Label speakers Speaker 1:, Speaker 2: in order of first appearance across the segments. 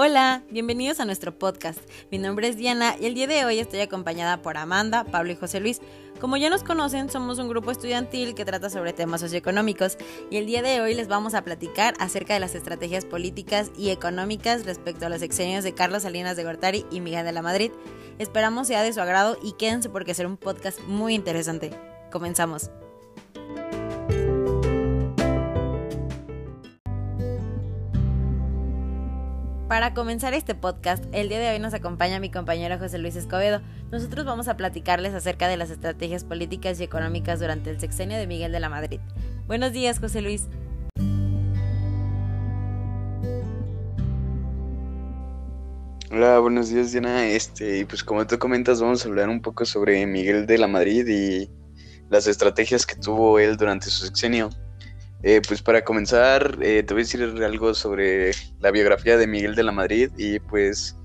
Speaker 1: Hola, bienvenidos a nuestro podcast. Mi nombre es Diana y el día de hoy estoy acompañada por Amanda, Pablo y José Luis. Como ya nos conocen, somos un grupo estudiantil que trata sobre temas socioeconómicos y el día de hoy les vamos a platicar acerca de las estrategias políticas y económicas respecto a los exenios de Carlos Salinas de Gortari y Miguel de la Madrid. Esperamos sea de su agrado y quédense porque será un podcast muy interesante. Comenzamos. Para comenzar este podcast, el día de hoy nos acompaña mi compañero José Luis Escobedo. Nosotros vamos a platicarles acerca de las estrategias políticas y económicas durante el sexenio de Miguel de la Madrid. Buenos días, José Luis.
Speaker 2: Hola, buenos días Diana. Este, pues como tú comentas, vamos a hablar un poco sobre Miguel de la Madrid y las estrategias que tuvo él durante su sexenio. Eh, pues para comenzar, eh, te voy a decir algo sobre la biografía de Miguel de la Madrid y pues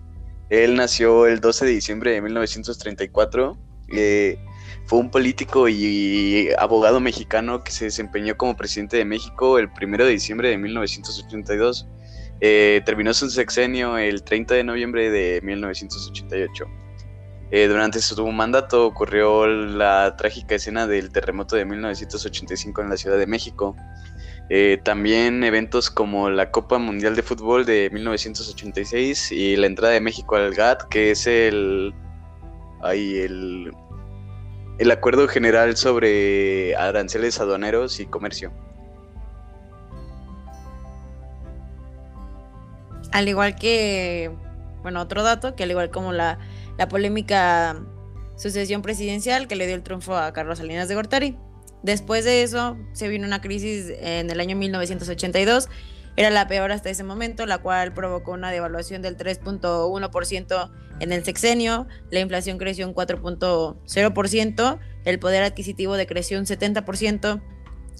Speaker 2: él nació el 12 de diciembre de 1934. Eh, fue un político y abogado mexicano que se desempeñó como presidente de México el 1 de diciembre de 1982. terminó su sexenio el 30 de noviembre de 1988. Durante su mandato ocurrió la trágica escena del terremoto de 1985 en la Ciudad de México, eh, también eventos como la Copa Mundial de Fútbol de 1986 y la entrada de México al GATT, que es el, el, el acuerdo general sobre aranceles aduaneros y comercio.
Speaker 1: Al igual que, bueno, otro dato, que al igual como la, la polémica sucesión presidencial que le dio el triunfo a Carlos Salinas de Gortari. Después de eso se vino una crisis en el año 1982. Era la peor hasta ese momento, la cual provocó una devaluación del 3.1% en el sexenio, la inflación creció un 4.0%, el poder adquisitivo decreció un 70%,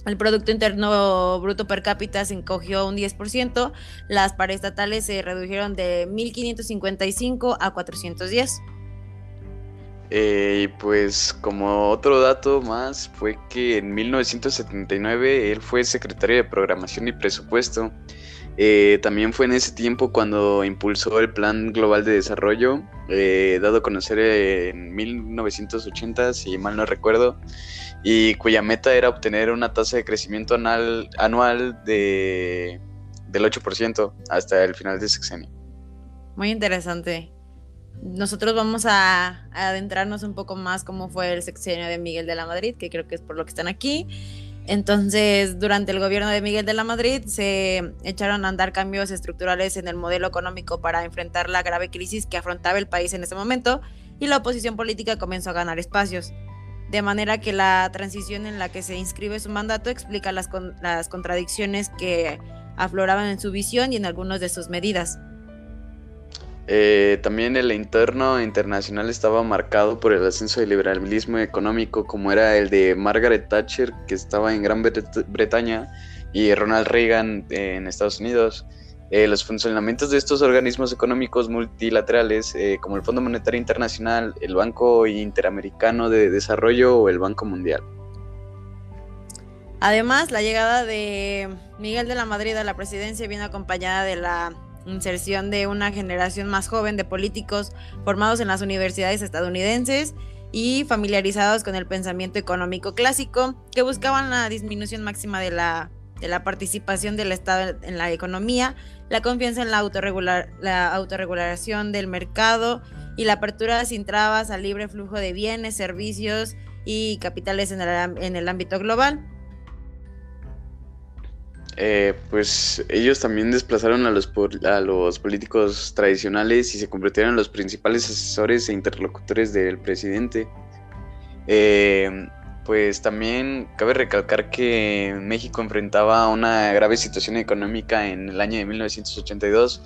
Speaker 1: el Producto Interno Bruto per cápita se encogió un 10%, las paraestatales se redujeron de 1.555 a 410.
Speaker 2: Eh, pues como otro dato más fue que en 1979 él fue secretario de Programación y Presupuesto. Eh, también fue en ese tiempo cuando impulsó el Plan Global de Desarrollo, eh, dado a conocer en 1980, si mal no recuerdo, y cuya meta era obtener una tasa de crecimiento anual, anual de, del 8% hasta el final del sexenio.
Speaker 1: Muy interesante nosotros vamos a, adentrarnos un poco más cómo fue el sexenio de Miguel de la Madrid, que creo que es por lo que están aquí. Entonces, durante el gobierno de Miguel de la Madrid se echaron a andar cambios estructurales en el modelo económico para enfrentar la grave crisis que afrontaba el país en ese momento y la oposición política comenzó a ganar espacios. De manera que la transición en la que se inscribe su mandato explica las, las contradicciones que afloraban en su visión y en algunas de sus medidas.
Speaker 2: Eh, también el entorno internacional estaba marcado por el ascenso del liberalismo económico, como era el de Margaret Thatcher, que estaba en Gran Bretaña, y Ronald Reagan en Estados Unidos. Eh, los funcionamientos de estos organismos económicos multilaterales, eh, como el Fondo Monetario Internacional, el Banco Interamericano de Desarrollo o el Banco Mundial.
Speaker 1: Además, la llegada de Miguel de la Madrid a la presidencia viene acompañada de la inserción de una generación más joven de políticos formados en las universidades estadounidenses y familiarizados con el pensamiento económico clásico, que buscaban la disminución máxima de la, de la participación del Estado en la economía, la confianza en la, autorregular, la autorregulación del mercado y la apertura sin trabas al libre flujo de bienes, servicios y capitales en el, en el ámbito global.
Speaker 2: Eh, pues ellos también desplazaron a los, a los políticos tradicionales y se convirtieron en los principales asesores e interlocutores del presidente. Eh, pues también cabe recalcar que México enfrentaba una grave situación económica en el año de 1982.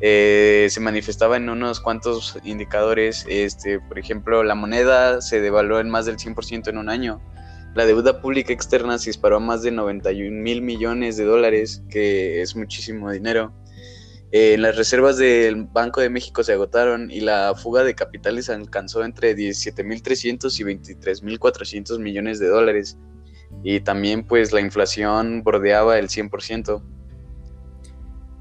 Speaker 2: Eh, se manifestaba en unos cuantos indicadores, este, por ejemplo, la moneda se devaluó en más del 100% en un año, la deuda pública externa se disparó a más de 91 mil millones de dólares, que es muchísimo dinero. Eh, las reservas del Banco de México se agotaron y la fuga de capitales alcanzó entre 17.300 y 23.400 millones de dólares. Y también pues la inflación bordeaba el 100%.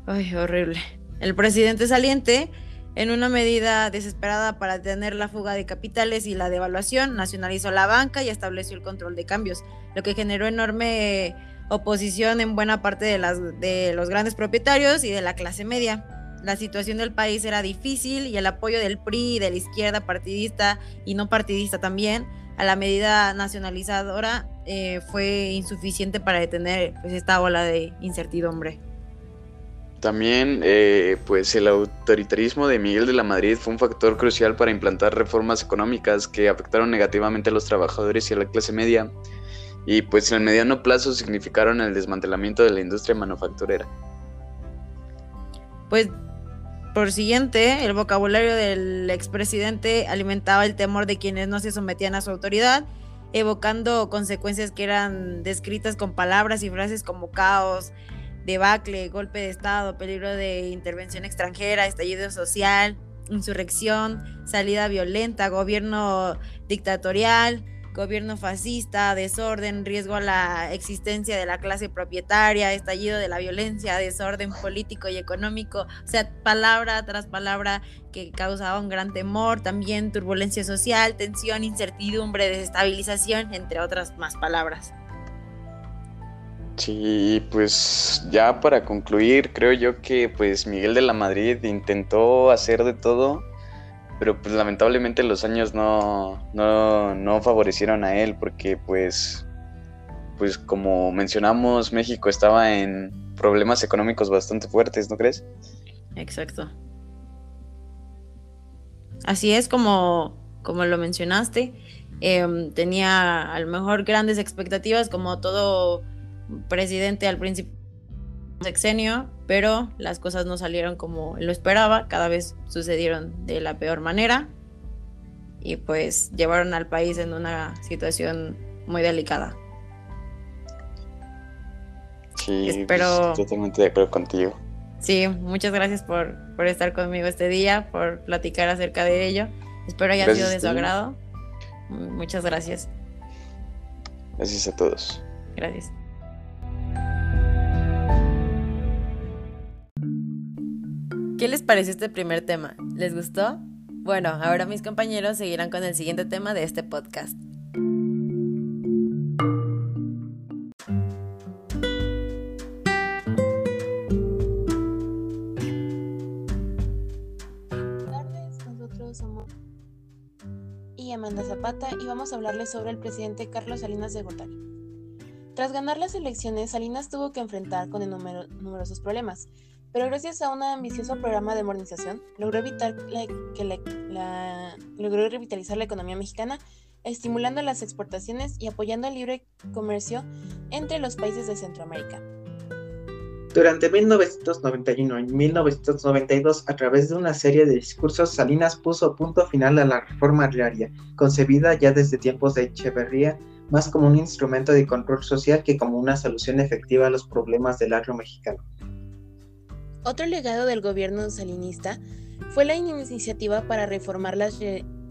Speaker 1: Ay, horrible. El presidente saliente, en una medida desesperada para detener la fuga de capitales y la devaluación, nacionalizó la banca y estableció el control de cambios, lo que generó enorme oposición en buena parte de los grandes propietarios y de la clase media. La situación del país era difícil y el apoyo del PRI y de la izquierda partidista y no partidista también a la medida nacionalizadora eh, fue insuficiente para detener pues, esta ola de incertidumbre.
Speaker 2: También, eh, pues el autoritarismo de Miguel de la Madrid fue un factor crucial para implantar reformas económicas que afectaron negativamente a los trabajadores y a la clase media, y pues en el mediano plazo significaron el desmantelamiento de la industria manufacturera.
Speaker 1: Pues por siguiente, el vocabulario del expresidente alimentaba el temor de quienes no se sometían a su autoridad, evocando consecuencias que eran descritas con palabras y frases como caos, debacle, golpe de Estado, peligro de intervención extranjera, estallido social, insurrección, salida violenta, gobierno dictatorial, gobierno fascista, desorden, riesgo a la existencia de la clase propietaria, estallido de la violencia, desorden político y económico, o sea, palabra tras palabra que causaba un gran temor, también turbulencia social, tensión, incertidumbre, desestabilización, entre otras más palabras.
Speaker 2: Sí, pues ya para concluir, creo yo que pues Miguel de la Madrid intentó hacer de todo pero pues lamentablemente los años no, no, favorecieron a él porque pues, pues como mencionamos, México estaba en problemas económicos bastante fuertes, ¿no crees?
Speaker 1: Exacto. Así es como, como lo mencionaste. Em, tenía a lo mejor grandes expectativas como todo presidente al principio sexenio, pero las cosas no salieron como lo esperaba, cada vez sucedieron de la peor manera y pues llevaron al país en una situación muy delicada.
Speaker 2: Sí, Espero... totalmente de acuerdo contigo.
Speaker 1: Sí, muchas gracias por, por, estar conmigo este día, por platicar acerca de ello. Espero haya sido de su agrado. Muchas gracias.
Speaker 2: Gracias a todos.
Speaker 1: Gracias. ¿Qué les pareció este primer tema? ¿Les gustó? Bueno, ahora mis compañeros seguirán con el siguiente tema de este podcast.
Speaker 3: somos y Amanda Zapata y vamos a hablarles sobre el presidente Carlos Salinas de Gortari. Tras ganar las elecciones, Salinas tuvo que enfrentar con numerosos problemas, pero gracias a un ambicioso programa de modernización logró, evitar que logró revitalizar la economía mexicana, estimulando las exportaciones y apoyando el libre comercio entre los países de Centroamérica.
Speaker 4: Durante 1991 y 1992, a través de una serie de discursos, Salinas puso punto final a la reforma agraria, concebida ya desde tiempos de Echeverría, más como un instrumento de control social que como una solución efectiva a los problemas del agro mexicano.
Speaker 3: Otro legado del gobierno salinista fue la iniciativa para reformar las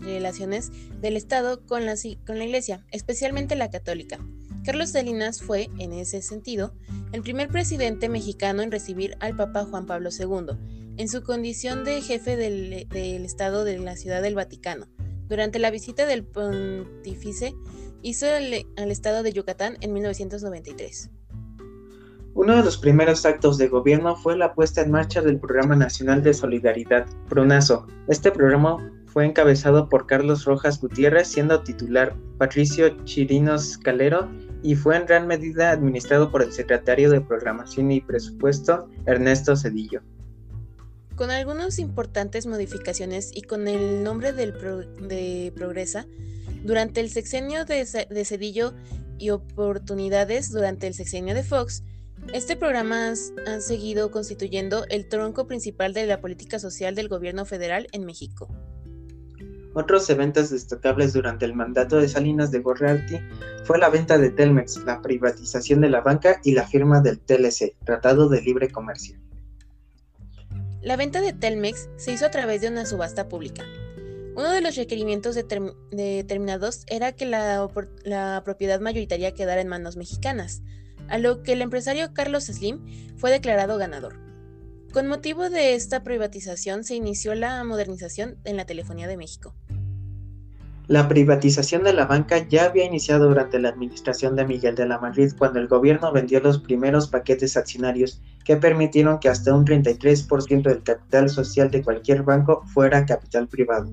Speaker 3: relaciones del Estado con la, con la Iglesia, especialmente la católica. Carlos Salinas fue, en ese sentido, el primer presidente mexicano en recibir al Papa Juan Pablo II, en su condición de jefe del, Estado de la Ciudad del Vaticano. Durante la visita del pontífice, hizo al Estado de Yucatán en 1993.
Speaker 4: Uno de los primeros actos de gobierno fue la puesta en marcha del Programa Nacional de Solidaridad, PRONASO. Este programa fue encabezado por Carlos Rojas Gutiérrez, siendo titular Patricio Chirinos Calero, y fue en gran medida administrado por el secretario de Programación y Presupuesto, Ernesto Cedillo.
Speaker 3: Con algunas importantes modificaciones y con el nombre de Progresa, durante el sexenio de Cedillo y oportunidades durante el sexenio de Fox, este programa ha seguido constituyendo el tronco principal de la política social del gobierno federal en México.
Speaker 4: Otros eventos destacables durante el mandato de Salinas de Gorrarty fue la venta de Telmex, la privatización de la banca y la firma del TLC, Tratado de Libre Comercio.
Speaker 3: La venta de Telmex se hizo a través de una subasta pública. Uno de los requerimientos determinados era que la propiedad mayoritaria quedara en manos mexicanas, a lo que el empresario Carlos Slim fue declarado ganador. Con motivo de esta privatización se inició la modernización en la telefonía de México.
Speaker 4: La privatización de la banca ya había iniciado durante la administración de Miguel de la Madrid cuando el gobierno vendió los primeros paquetes accionarios que permitieron que hasta un 33% del capital social de cualquier banco fuera capital privado.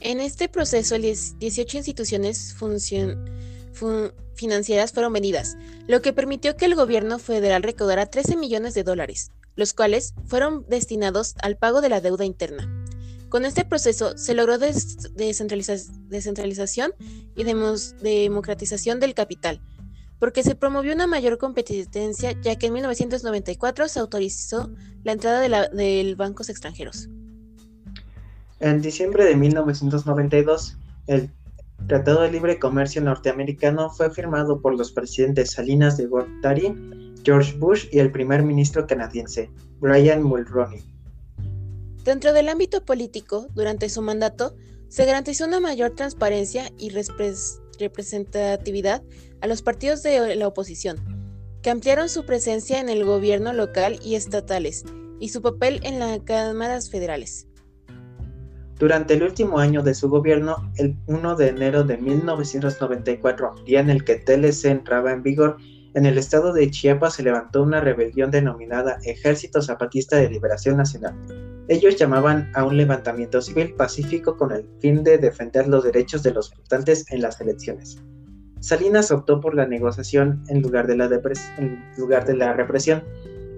Speaker 3: En este proceso, 18 instituciones financieras fueron vendidas, lo que permitió que el gobierno federal recaudara 13 millones de dólares, los cuales fueron destinados al pago de la deuda interna. Con este proceso se logró descentralización y democratización del capital, porque se promovió una mayor competencia ya que en 1994 se autorizó la entrada de, bancos extranjeros.
Speaker 4: En diciembre de 1992, el Tratado de Libre Comercio norteamericano fue firmado por los presidentes Salinas de Gortari, George Bush y el primer ministro canadiense, Brian Mulroney.
Speaker 3: Dentro del ámbito político, durante su mandato, se garantizó una mayor transparencia y representatividad a los partidos de la oposición, que ampliaron su presencia en el gobierno local y estatales y su papel en las cámaras federales.
Speaker 4: Durante el último año de su gobierno, el 1 de enero de 1994, día en el que TLC entraba en vigor, en el estado de Chiapas se levantó una rebelión denominada Ejército Zapatista de Liberación Nacional, ellos llamaban a un levantamiento civil pacífico con el fin de defender los derechos de los votantes en las elecciones. Salinas optó por la negociación en lugar de la, en lugar de la represión,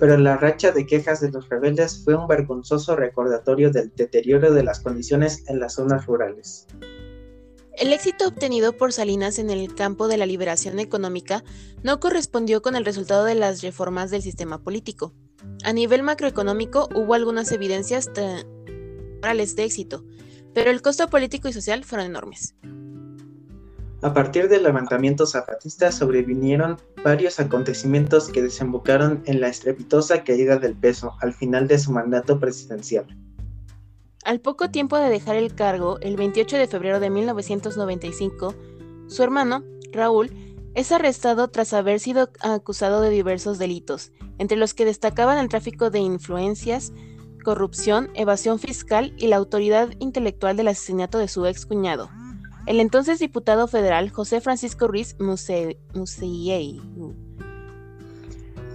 Speaker 4: pero la racha de quejas de los rebeldes fue un vergonzoso recordatorio del deterioro de las condiciones en las zonas rurales.
Speaker 3: El éxito obtenido por Salinas en el campo de la liberación económica no correspondió con el resultado de las reformas del sistema político. A nivel macroeconómico hubo algunas evidencias de éxito, pero el costo político y social fueron enormes.
Speaker 4: A partir del levantamiento zapatista sobrevinieron varios acontecimientos que desembocaron en la estrepitosa caída del peso al final de su mandato presidencial.
Speaker 3: Al poco tiempo de dejar el cargo, el 28 de febrero de 1995, su hermano, Raúl, es arrestado tras haber sido acusado de diversos delitos, entre los que destacaban el tráfico de influencias, corrupción, evasión fiscal y la autoridad intelectual del asesinato de su ex cuñado, el entonces diputado federal José Francisco Ruiz Musei.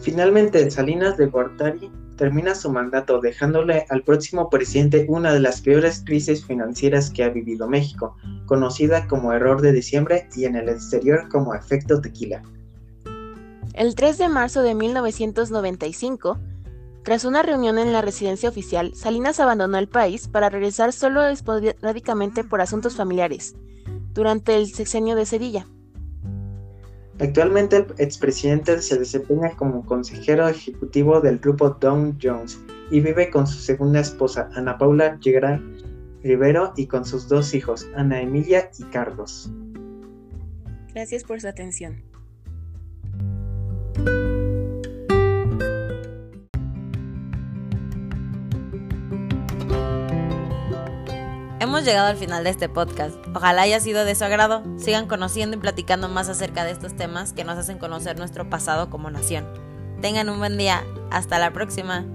Speaker 4: Finalmente, Salinas de Gortari termina su mandato dejándole al próximo presidente una de las peores crisis financieras que ha vivido México, conocida como error de diciembre y en el exterior como efecto tequila.
Speaker 3: El 3 de marzo de 1995, tras una reunión en la residencia oficial, Salinas abandonó el país para regresar solo esporádicamente por asuntos familiares, durante el sexenio de Cedilla.
Speaker 4: Actualmente el expresidente se desempeña como consejero ejecutivo del grupo Dow Jones y vive con su segunda esposa, Ana Paula Llegarán Rivero, y con sus dos hijos, Ana Emilia y Carlos.
Speaker 3: Gracias por su atención.
Speaker 1: Hemos llegado al final de este podcast. Ojalá haya sido de su agrado. Sigan conociendo y platicando más acerca de estos temas que nos hacen conocer nuestro pasado como nación. Tengan un buen día. Hasta la próxima.